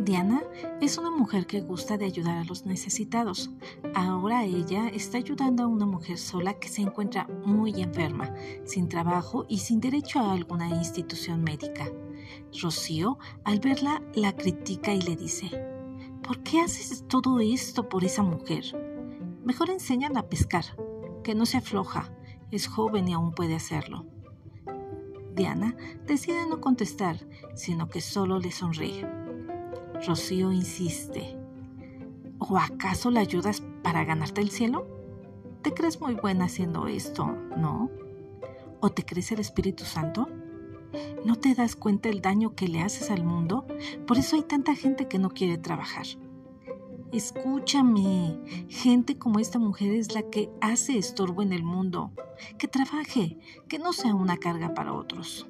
Diana es una mujer que gusta de ayudar a los necesitados. Ahora ella está ayudando a una mujer sola que se encuentra muy enferma, sin trabajo y sin derecho a alguna institución médica. Rocío, al verla, la critica y le dice, ¿por qué haces todo esto por esa mujer? Mejor enséñala a pescar, que no se afloja, es joven y aún puede hacerlo. Diana decide no contestar, sino que solo le sonríe. Rocío insiste. ¿O acaso la ayudas para ganarte el cielo? ¿Te crees muy buena haciendo esto, no? ¿O te crees el Espíritu Santo? ¿No te das cuenta el daño que le haces al mundo? Por eso hay tanta gente que no quiere trabajar. Escúchame, gente como esta mujer es la que hace estorbo en el mundo. Que trabaje, que no sea una carga para otros.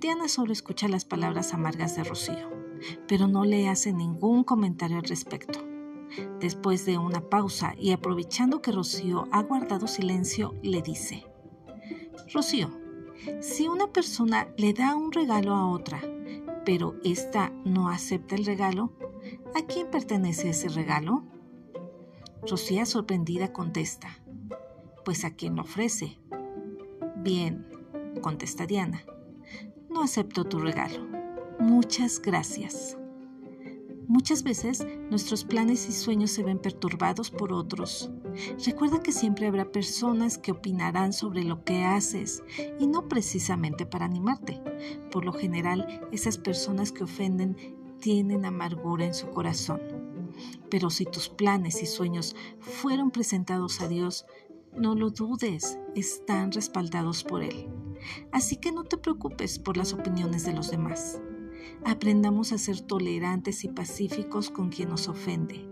Diana solo escucha las palabras amargas de Rocío pero no le hace ningún comentario al respecto. Después de una pausa y aprovechando que Rocío ha guardado silencio, le dice, Rocío, si una persona le da un regalo a otra, pero ésta no acepta el regalo, ¿a quién pertenece ese regalo? Rocío sorprendida contesta, pues a quien lo ofrece. Bien, contesta Diana, no acepto tu regalo. Muchas gracias. Muchas veces nuestros planes y sueños se ven perturbados por otros. Recuerda que siempre habrá personas que opinarán sobre lo que haces y no precisamente para animarte. Por lo general, esas personas que ofenden tienen amargura en su corazón. Pero si tus planes y sueños fueron presentados a Dios, no lo dudes, están respaldados por Él. Así que no te preocupes por las opiniones de los demás. Aprendamos a ser tolerantes y pacíficos con quien nos ofende.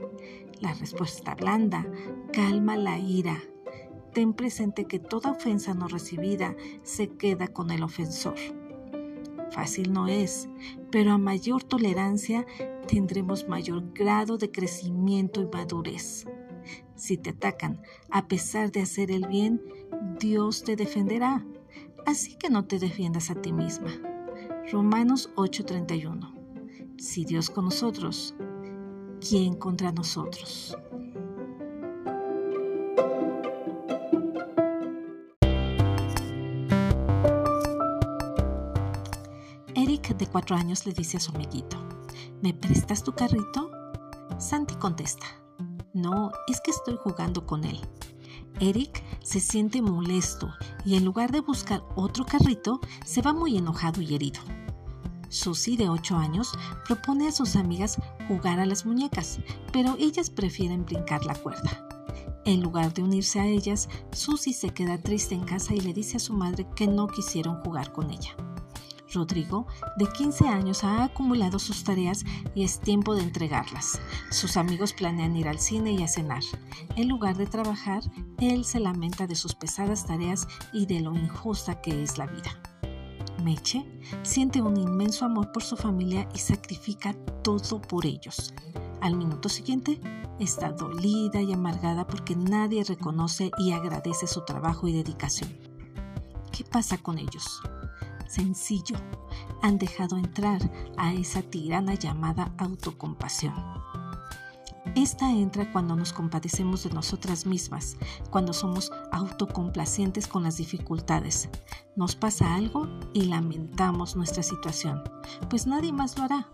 La respuesta blanda calma la ira. Ten presente que toda ofensa no recibida se queda con el ofensor. Fácil no es, pero a mayor tolerancia tendremos mayor grado de crecimiento y madurez. Si te atacan a pesar de hacer el bien, Dios te defenderá. Así que no te defiendas a ti misma. Romanos 8:31. Si Dios con nosotros, ¿quién contra nosotros? De cuatro años, le dice a su amiguito, ¿me prestas tu carrito? Santi contesta, no, es que estoy jugando con él. Eric se siente molesto y en lugar de buscar otro carrito, se va muy enojado y herido. Susie, de 8 años, propone a sus amigas jugar a las muñecas, pero ellas prefieren brincar la cuerda. En lugar de unirse a ellas, Susie se queda triste en casa y le dice a su madre que no quisieron jugar con ella. Rodrigo, de 15 años, ha acumulado sus tareas y es tiempo de entregarlas. Sus amigos planean ir al cine y a cenar. En lugar de trabajar, él se lamenta de sus pesadas tareas y de lo injusta que es la vida. Meche siente un inmenso amor por su familia y sacrifica todo por ellos. Al minuto siguiente, está dolida y amargada porque nadie reconoce y agradece su trabajo y dedicación. ¿Qué pasa con ellos? Sencillo, han dejado entrar a esa tirana llamada autocompasión. Esta entra cuando nos compadecemos de nosotras mismas, cuando somos autocomplacientes con las dificultades. Nos pasa algo y lamentamos nuestra situación, pues nadie más lo hará.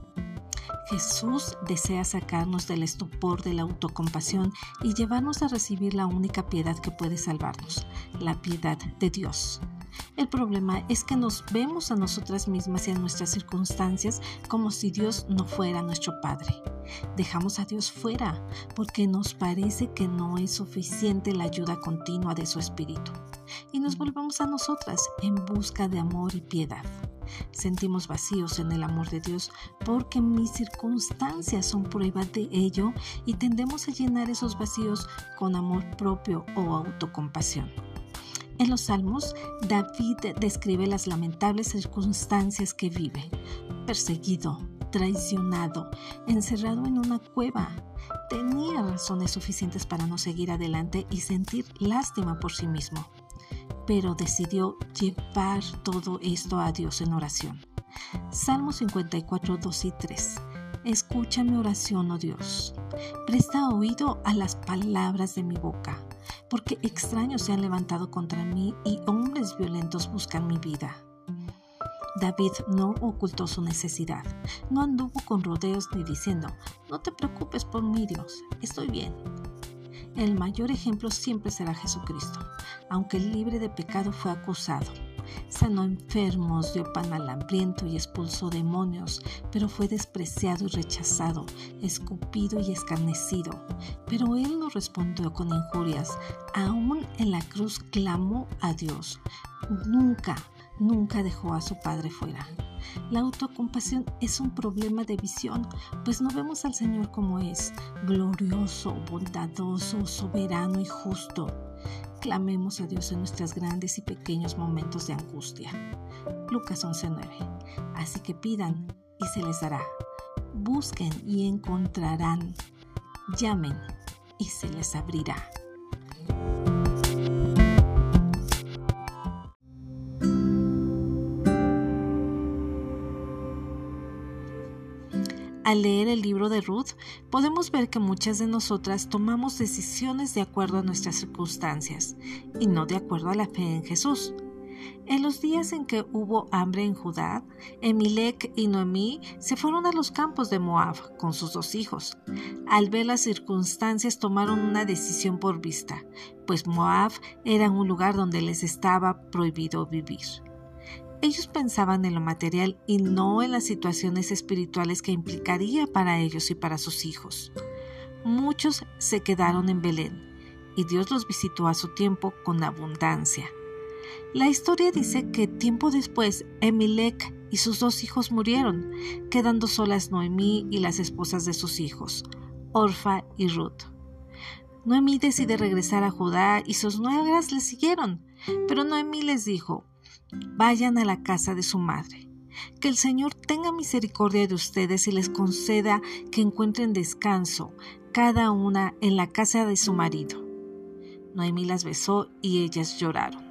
Jesús desea sacarnos del estupor de la autocompasión y llevarnos a recibir la única piedad que puede salvarnos, la piedad de Dios. El problema es que nos vemos a nosotras mismas y a nuestras circunstancias como si Dios no fuera nuestro Padre. Dejamos a Dios fuera porque nos parece que no es suficiente la ayuda continua de su Espíritu. Y nos volvemos a nosotras en busca de amor y piedad. Sentimos vacíos en el amor de Dios porque mis circunstancias son prueba de ello y tendemos a llenar esos vacíos con amor propio o autocompasión. En los Salmos, David describe las lamentables circunstancias que vive, perseguido, traicionado, encerrado en una cueva. Tenía razones suficientes para no seguir adelante y sentir lástima por sí mismo. pero decidió llevar todo esto a Dios en oración. Salmo 54, 2 y 3. Escucha mi oración, oh Dios. Presta oído a las palabras de mi boca, porque extraños se han levantado contra mí y hombres violentos buscan mi vida. David no ocultó su necesidad, no anduvo con rodeos ni diciendo, no te preocupes por mí Dios, estoy bien. El mayor ejemplo siempre será Jesucristo, aunque libre de pecado fue acusado sanó enfermos, dio pan al hambriento y expulsó demonios, pero fue despreciado y rechazado, escupido y escarnecido. Pero él no respondió con injurias, aún en la cruz clamó a Dios. Nunca, nunca dejó a su Padre fuera. La autocompasión es un problema de visión, pues no vemos al Señor como es, glorioso, bondadoso, soberano y justo. Clamemos a Dios en nuestros grandes y pequeños momentos de angustia. Lucas 11:9. Así que pidan y se les dará. Busquen y encontrarán. Llamen y se les abrirá. Al leer el libro de Ruth, podemos ver que muchas de nosotras tomamos decisiones de acuerdo a nuestras circunstancias y no de acuerdo a la fe en Jesús. En los días en que hubo hambre en Judá, Emilec y Noemí se fueron a los campos de Moab con sus dos hijos. Al ver las circunstancias tomaron una decisión por vista, pues Moab era un lugar donde les estaba prohibido vivir. Ellos pensaban en lo material y no en las situaciones espirituales que implicaría para ellos y para sus hijos. Muchos se quedaron en Belén y Dios los visitó a su tiempo con abundancia. La historia dice que tiempo después Emilec y sus dos hijos murieron, quedando solas Noemí y las esposas de sus hijos, Orfa y Ruth. Noemí decide regresar a Judá y sus nuevas le siguieron, pero Noemí les dijo, vayan a la casa de su madre. Que el Señor tenga misericordia de ustedes y les conceda que encuentren descanso, cada una en la casa de su marido. Noemí las besó y ellas lloraron.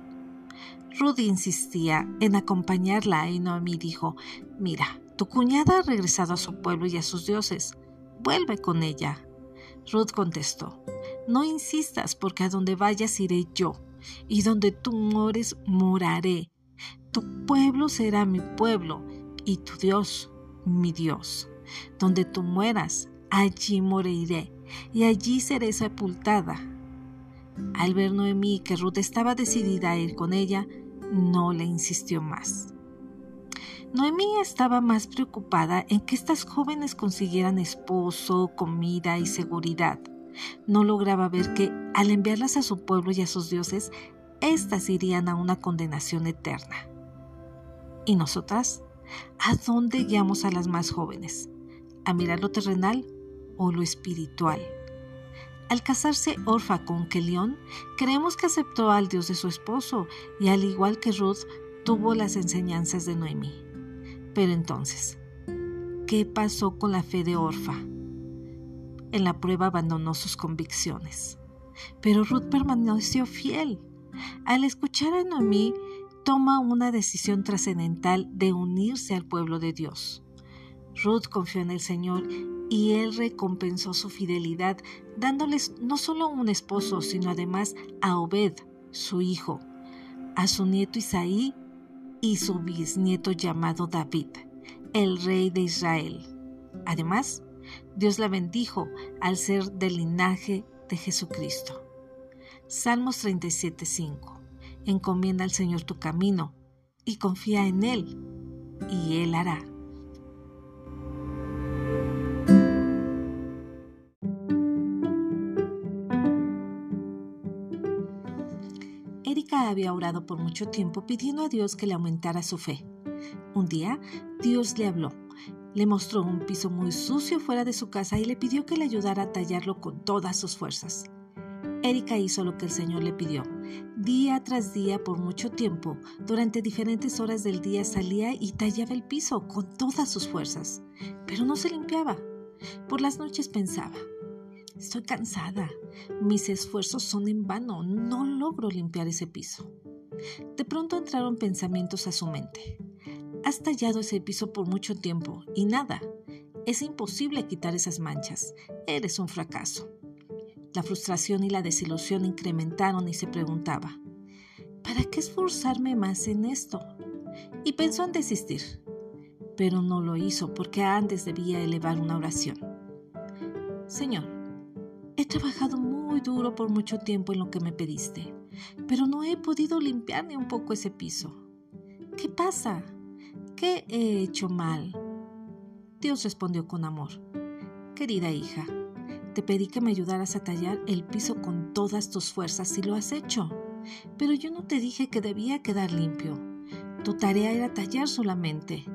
Rudy insistía en acompañarla y Noemí dijo, mira, tu cuñada ha regresado a su pueblo y a sus dioses, vuelve con ella. Ruth contestó, no insistas porque a donde vayas iré yo, y donde tú mores moraré. Tu pueblo será mi pueblo y tu Dios mi Dios. Donde tú mueras, allí moriré y allí seré sepultada. Al ver Noemí que Ruth estaba decidida a ir con ella, no le insistió más. Noemí estaba más preocupada en que estas jóvenes consiguieran esposo, comida y seguridad. No lograba ver que, al enviarlas a su pueblo y a sus dioses, éstas irían a una condenación eterna. ¿Y nosotras? ¿A dónde guiamos a las más jóvenes? ¿A mirar lo terrenal o lo espiritual? Al casarse Orfa con Kelión, creemos que aceptó al Dios de su esposo y al igual que Ruth, tuvo las enseñanzas de Noemí. Pero entonces, ¿qué pasó con la fe de Orfa? En la prueba abandonó sus convicciones, pero Ruth permaneció fiel. Al escuchar a Noemí, toma una decisión trascendental de unirse al pueblo de Dios. Ruth confió en el Señor y Él recompensó su fidelidad dándoles no solo un esposo, sino además a Obed, su hijo, a su nieto Isaí y su bisnieto llamado David, el rey de Israel. Además, Dios la bendijo al ser del linaje de Jesucristo. Salmos 37:5 encomienda al Señor tu camino y confía en Él, y Él hará. Erika había orado por mucho tiempo pidiendo a Dios que le aumentara su fe. Un día, Dios le habló, le mostró un piso muy sucio fuera de su casa y le pidió que le ayudara a tallarlo con todas sus fuerzas. Erika hizo lo que el Señor le pidió. Día tras día, por mucho tiempo, durante diferentes horas del día salía y tallaba el piso con todas sus fuerzas, pero no se limpiaba. Por las noches pensaba, estoy cansada, mis esfuerzos son en vano, no logro limpiar ese piso. De pronto entraron pensamientos a su mente. Has tallado ese piso por mucho tiempo y nada. Es imposible quitar esas manchas. Eres un fracaso. La frustración y la desilusión incrementaron y se preguntaba, ¿para qué esforzarme más en esto? Y pensó en desistir, pero no lo hizo porque antes debía elevar una oración. Señor, he trabajado muy duro por mucho tiempo en lo que me pediste, pero no he podido limpiar ni un poco ese piso. ¿Qué pasa? ¿Qué he hecho mal? Dios respondió con amor. Querida hija, te pedí que me ayudaras a tallar el piso con todas tus fuerzas y lo has hecho. Pero yo no te dije que debía quedar limpio. Tu tarea era tallar solamente.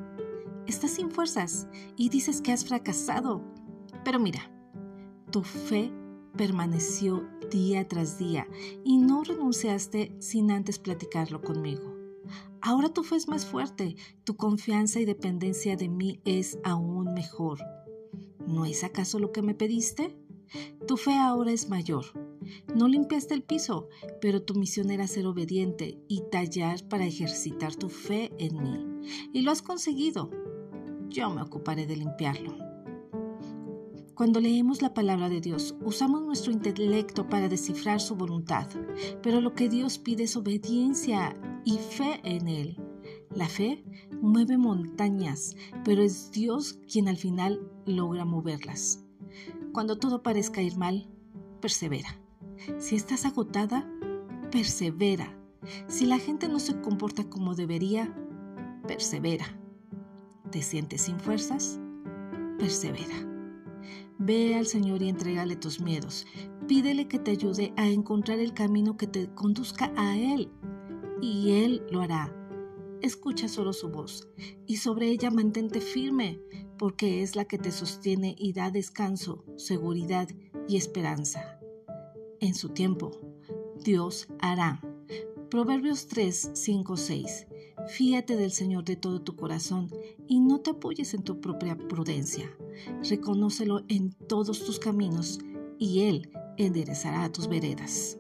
Estás sin fuerzas y dices que has fracasado. Pero mira, tu fe permaneció día tras día y no renunciaste sin antes platicarlo conmigo. Ahora tu fe es más fuerte, tu confianza y dependencia de mí es aún mejor. ¿No es acaso lo que me pediste? Tu fe ahora es mayor. No limpiaste el piso, pero tu misión era ser obediente y tallar para ejercitar tu fe en mí. Y lo has conseguido. Yo me ocuparé de limpiarlo. Cuando leemos la palabra de Dios, usamos nuestro intelecto para descifrar su voluntad, pero lo que Dios pide es obediencia y fe en Él. La fe mueve montañas, pero es Dios quien al final logra moverlas. Cuando todo parezca ir mal, persevera. Si estás agotada, persevera. Si la gente no se comporta como debería, persevera. ¿Te sientes sin fuerzas? Persevera. Ve al Señor y entrégale tus miedos. Pídele que te ayude a encontrar el camino que te conduzca a Él. Y Él lo hará. Escucha solo su voz y sobre ella mantente firme, porque es la que te sostiene y da descanso, seguridad y esperanza. En su tiempo, Dios hará. Proverbios 3, 5, 6. Fíate del Señor de todo tu corazón y no te apoyes en tu propia prudencia. Reconócelo en todos tus caminos y Él enderezará tus veredas.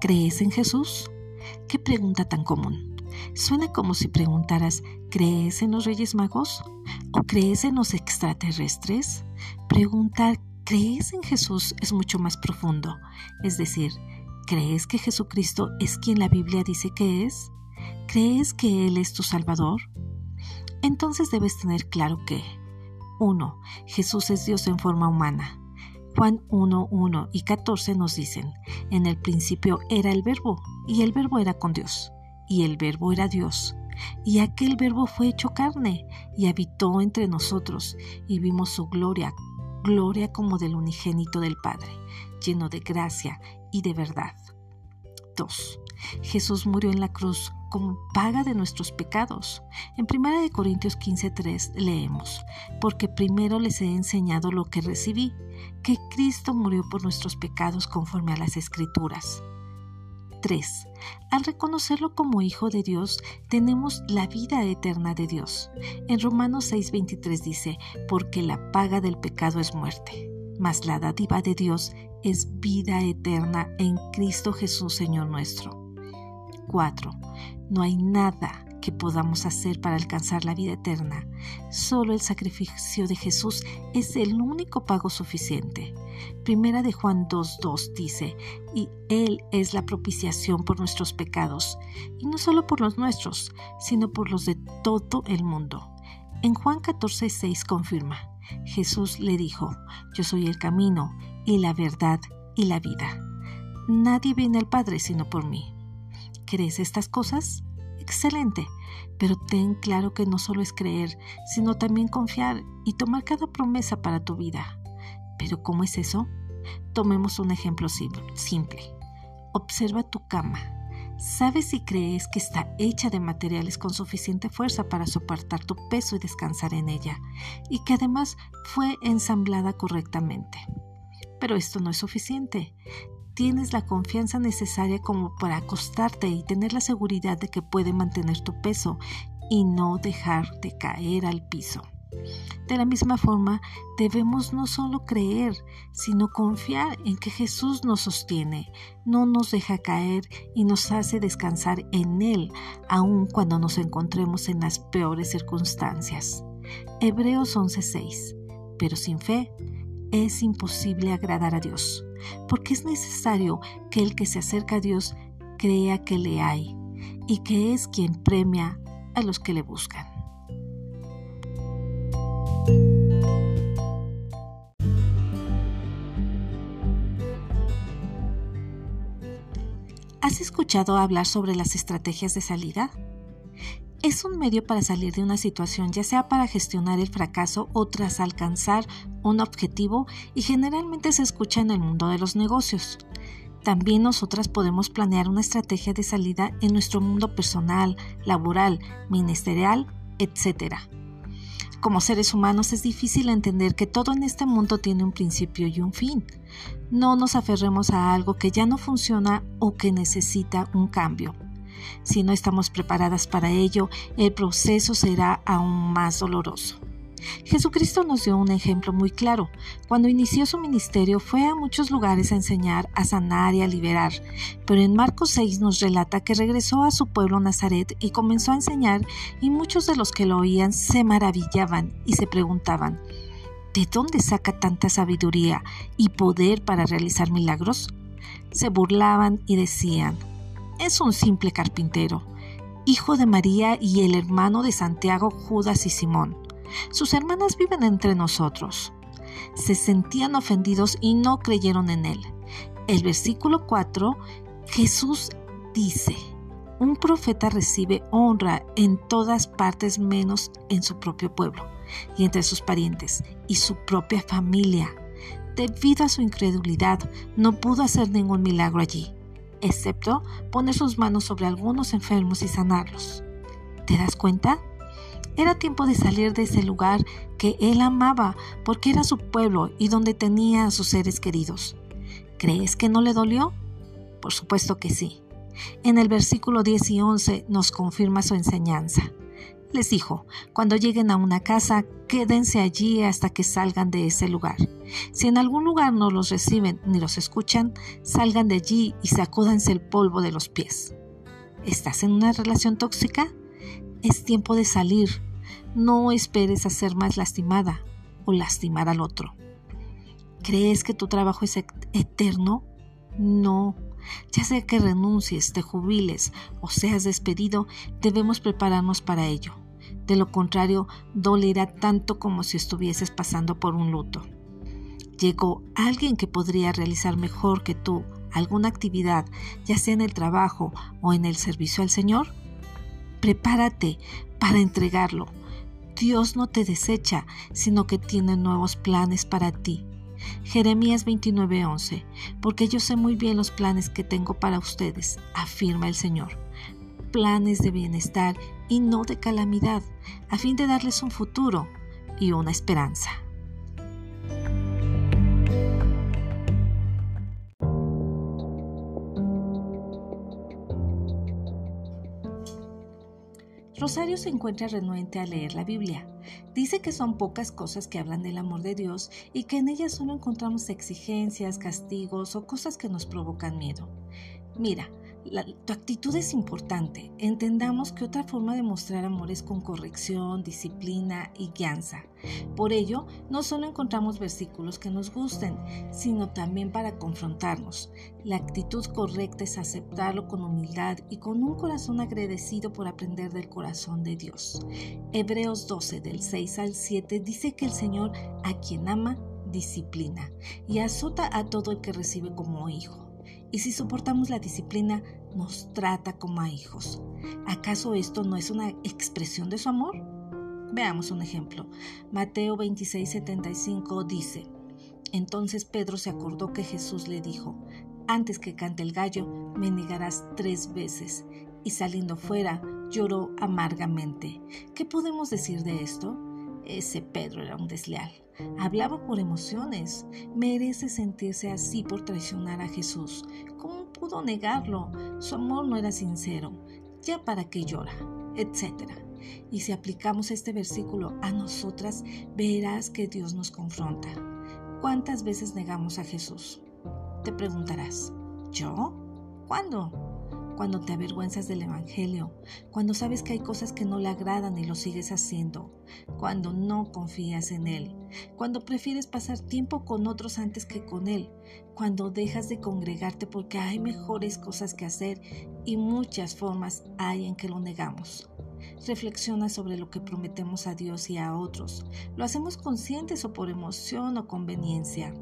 ¿Crees en Jesús? Qué pregunta tan común. Suena como si preguntaras, ¿crees en los Reyes Magos? ¿O crees en los extraterrestres? Preguntar, ¿crees en Jesús? es mucho más profundo. Es decir, ¿crees que Jesucristo es quien la Biblia dice que es? ¿Crees que Él es tu Salvador? Entonces debes tener claro que 1. Jesús es Dios en forma humana. Juan 1, 1 y 14 nos dicen, en el principio era el verbo, y el verbo era con Dios, y el verbo era Dios. Y aquel verbo fue hecho carne y habitó entre nosotros, y vimos su gloria, gloria como del unigénito del Padre, lleno de gracia y de verdad. 2. Jesús murió en la cruz como paga de nuestros pecados. En 1 Corintios 15:3 leemos, porque primero les he enseñado lo que recibí, que Cristo murió por nuestros pecados conforme a las escrituras. 3. Al reconocerlo como Hijo de Dios, tenemos la vida eterna de Dios. En Romanos 6:23 dice, porque la paga del pecado es muerte, mas la dádiva de Dios es vida eterna en Cristo Jesús Señor nuestro. 4. No hay nada que podamos hacer para alcanzar la vida eterna. Solo el sacrificio de Jesús es el único pago suficiente. Primera de Juan 2.2 dice, y Él es la propiciación por nuestros pecados, y no solo por los nuestros, sino por los de todo el mundo. En Juan 14.6 confirma, Jesús le dijo, yo soy el camino y la verdad y la vida. Nadie viene al Padre sino por mí. ¿Crees estas cosas? Excelente, pero ten claro que no solo es creer, sino también confiar y tomar cada promesa para tu vida. ¿Pero cómo es eso? Tomemos un ejemplo simple. Observa tu cama. ¿Sabes si crees que está hecha de materiales con suficiente fuerza para soportar tu peso y descansar en ella? Y que además fue ensamblada correctamente. Pero esto no es suficiente tienes la confianza necesaria como para acostarte y tener la seguridad de que puede mantener tu peso y no dejar de caer al piso. De la misma forma, debemos no solo creer, sino confiar en que Jesús nos sostiene, no nos deja caer y nos hace descansar en Él, aun cuando nos encontremos en las peores circunstancias. Hebreos 11:6. Pero sin fe es imposible agradar a Dios, porque es necesario que el que se acerca a Dios crea que le hay y que es quien premia a los que le buscan. ¿Has escuchado hablar sobre las estrategias de salida? Es un medio para salir de una situación, ya sea para gestionar el fracaso o tras alcanzar un objetivo y generalmente se escucha en el mundo de los negocios. También nosotras podemos planear una estrategia de salida en nuestro mundo personal, laboral, ministerial, etc. Como seres humanos es difícil entender que todo en este mundo tiene un principio y un fin. No nos aferremos a algo que ya no funciona o que necesita un cambio. Si no estamos preparadas para ello, el proceso será aún más doloroso. Jesucristo nos dio un ejemplo muy claro. Cuando inició su ministerio fue a muchos lugares a enseñar, a sanar y a liberar, pero en Marcos 6 nos relata que regresó a su pueblo Nazaret y comenzó a enseñar y muchos de los que lo oían se maravillaban y se preguntaban, ¿de dónde saca tanta sabiduría y poder para realizar milagros? Se burlaban y decían, es un simple carpintero, hijo de María y el hermano de Santiago, Judas y Simón. Sus hermanas viven entre nosotros. Se sentían ofendidos y no creyeron en él. El versículo 4, Jesús dice, un profeta recibe honra en todas partes menos en su propio pueblo y entre sus parientes y su propia familia. Debido a su incredulidad, no pudo hacer ningún milagro allí, excepto poner sus manos sobre algunos enfermos y sanarlos. ¿Te das cuenta? Era tiempo de salir de ese lugar que él amaba porque era su pueblo y donde tenía a sus seres queridos. ¿Crees que no le dolió? Por supuesto que sí. En el versículo 10 y 11 nos confirma su enseñanza. Les dijo, cuando lleguen a una casa, quédense allí hasta que salgan de ese lugar. Si en algún lugar no los reciben ni los escuchan, salgan de allí y sacúdanse el polvo de los pies. ¿Estás en una relación tóxica? Es tiempo de salir, no esperes a ser más lastimada o lastimar al otro. ¿Crees que tu trabajo es eterno? No. Ya sea que renuncies, te jubiles o seas despedido, debemos prepararnos para ello. De lo contrario, dolerá tanto como si estuvieses pasando por un luto. Llegó alguien que podría realizar mejor que tú alguna actividad, ya sea en el trabajo o en el servicio al Señor. Prepárate para entregarlo. Dios no te desecha, sino que tiene nuevos planes para ti. Jeremías 29:11, porque yo sé muy bien los planes que tengo para ustedes, afirma el Señor. Planes de bienestar y no de calamidad, a fin de darles un futuro y una esperanza. Rosario se encuentra renuente a leer la Biblia. Dice que son pocas cosas que hablan del amor de Dios y que en ellas solo encontramos exigencias, castigos o cosas que nos provocan miedo. Mira, tu actitud es importante. Entendamos que otra forma de mostrar amor es con corrección, disciplina y guianza. Por ello, no solo encontramos versículos que nos gusten, sino también para confrontarnos. La actitud correcta es aceptarlo con humildad y con un corazón agradecido por aprender del corazón de Dios. Hebreos 12 del 6 al 7 dice que el Señor a quien ama disciplina y azota a todo el que recibe como hijo y si soportamos la disciplina, nos trata como a hijos. ¿Acaso esto no es una expresión de su amor? Veamos un ejemplo. Mateo 26:75 dice, Entonces Pedro se acordó que Jesús le dijo, Antes que cante el gallo, me negarás tres veces. Y saliendo fuera, lloró amargamente. ¿Qué podemos decir de esto? Ese Pedro era un desleal. Hablaba por emociones. Merece sentirse así por traicionar a Jesús. ¿Cómo pudo negarlo? Su amor no era sincero. ¿Ya para qué llora? etc. Y si aplicamos este versículo a nosotras, verás que Dios nos confronta. ¿Cuántas veces negamos a Jesús? Te preguntarás, ¿yo? ¿Cuándo? Cuando te avergüenzas del Evangelio, cuando sabes que hay cosas que no le agradan y lo sigues haciendo, cuando no confías en Él, cuando prefieres pasar tiempo con otros antes que con Él, cuando dejas de congregarte porque hay mejores cosas que hacer y muchas formas hay en que lo negamos. Reflexiona sobre lo que prometemos a Dios y a otros. ¿Lo hacemos conscientes o por emoción o conveniencia?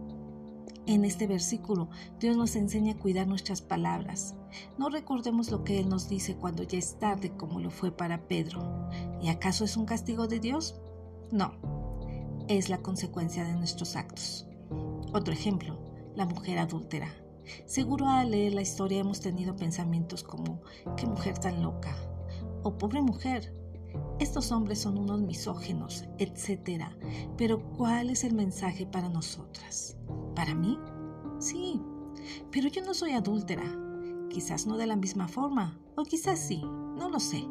En este versículo, Dios nos enseña a cuidar nuestras palabras. No recordemos lo que Él nos dice cuando ya es tarde, como lo fue para Pedro. ¿Y acaso es un castigo de Dios? No, es la consecuencia de nuestros actos. Otro ejemplo, la mujer adúltera. Seguro al leer la historia hemos tenido pensamientos como, qué mujer tan loca, o pobre mujer, estos hombres son unos misógenos, etc. Pero ¿cuál es el mensaje para nosotras? ¿Para mí? Sí, pero yo no soy adúltera. Quizás no de la misma forma, o quizás sí, no lo sé.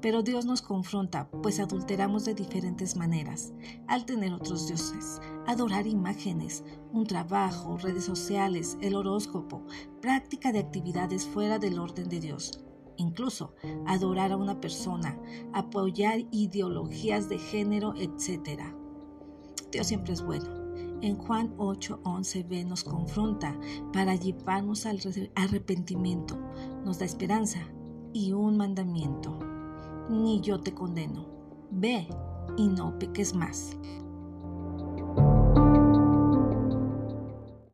Pero Dios nos confronta, pues adulteramos de diferentes maneras, al tener otros dioses, adorar imágenes, un trabajo, redes sociales, el horóscopo, práctica de actividades fuera del orden de Dios incluso adorar a una persona, apoyar ideologías de género, etc. Dios siempre es bueno. En Juan 8, 11b nos confronta para llevarnos al arrepentimiento, nos da esperanza y un mandamiento. Ni yo te condeno. Ve y no peques más.